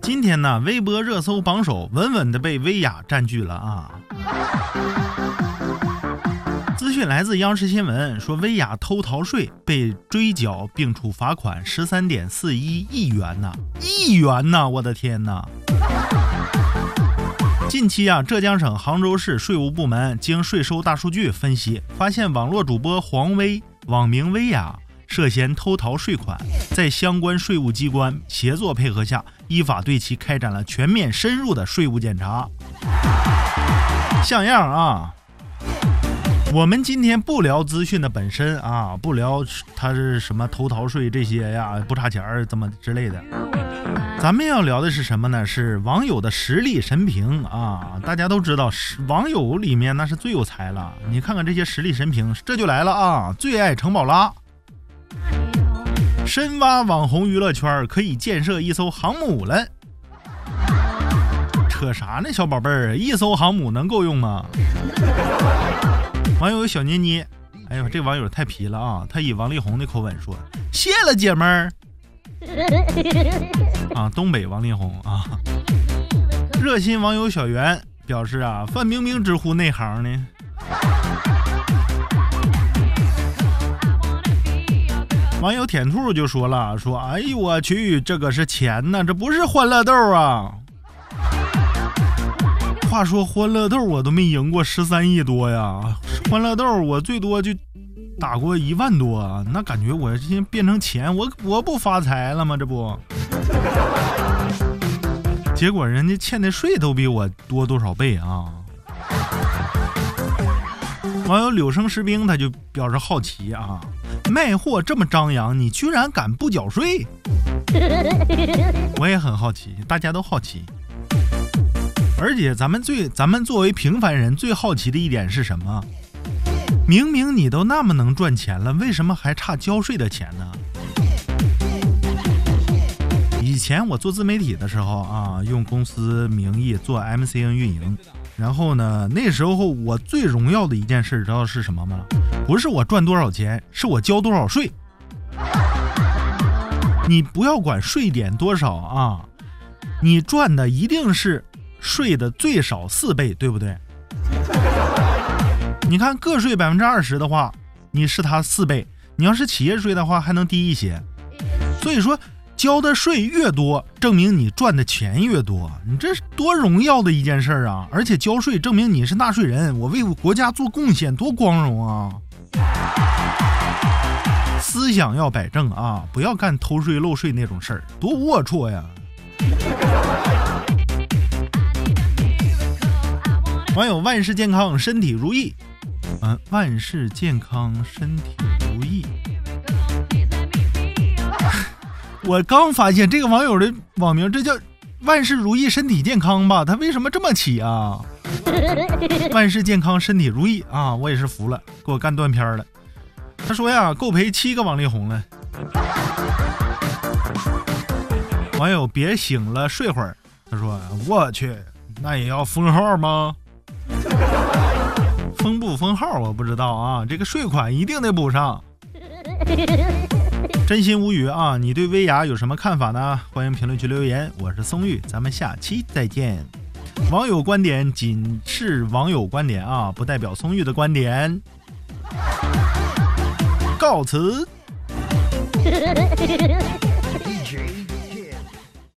今天呢，微博热搜榜首稳稳的被薇娅占据了啊。资讯来自央视新闻，说薇娅偷逃税被追缴并处罚款十三点四一亿元呐，亿元呐，我的天呐！近期啊，浙江省杭州市税务部门经税收大数据分析，发现网络主播黄薇网名薇娅涉嫌偷逃税款，在相关税务机关协作配合下，依法对其开展了全面深入的税务检查。像样啊！我们今天不聊资讯的本身啊，不聊他是什么偷逃税这些呀，不差钱儿怎么之类的。咱们要聊的是什么呢？是网友的实力神评啊！大家都知道，网友里面那是最有才了。你看看这些实力神评，这就来了啊！最爱城宝拉，深挖网红娱乐圈可以建设一艘航母了。扯啥呢，小宝贝儿？一艘航母能够用吗？网友小妮妮，哎呦，这网友太皮了啊！他以王力宏的口吻说：“谢了，姐们儿。”啊，东北王力宏啊！热心网友小袁表示啊，范冰冰直呼内行呢。网友舔兔就说了：“说，哎呦我去，这可是钱呐，这不是欢乐豆啊！”话说欢乐豆我都没赢过十三亿多呀。欢乐豆，我最多就打过一万多，那感觉我现在变成钱，我我不发财了吗？这不，结果人家欠的税都比我多多少倍啊！网友柳生士兵他就表示好奇啊，卖货这么张扬，你居然敢不缴税？我也很好奇，大家都好奇。而且咱们最咱们作为平凡人最好奇的一点是什么？明明你都那么能赚钱了，为什么还差交税的钱呢？以前我做自媒体的时候啊，用公司名义做 MCN 运营，然后呢，那时候我最荣耀的一件事，知道是什么吗？不是我赚多少钱，是我交多少税。你不要管税点多少啊，你赚的一定是税的最少四倍，对不对？你看个税百分之二十的话，你是他四倍；你要是企业税的话，还能低一些。所以说，交的税越多，证明你赚的钱越多。你这是多荣耀的一件事儿啊！而且交税证明你是纳税人，我为国家做贡献，多光荣啊！思想要摆正啊，不要干偷税漏税那种事儿，多龌龊呀！网友万事健康，身体如意。嗯，万事健康，身体如意。我刚发现这个网友的网名，这叫万事如意，身体健康吧？他为什么这么起啊？万事健康，身体如意啊！我也是服了，给我干断片了。他说呀，够赔七个王力宏了。网友别醒了，睡会儿。他说，我去，那也要封号吗？封不封号我不知道啊，这个税款一定得补上。真心无语啊！你对薇娅有什么看法呢？欢迎评论区留言。我是松玉，咱们下期再见。网友观点仅是网友观点啊，不代表松玉的观点。告辞。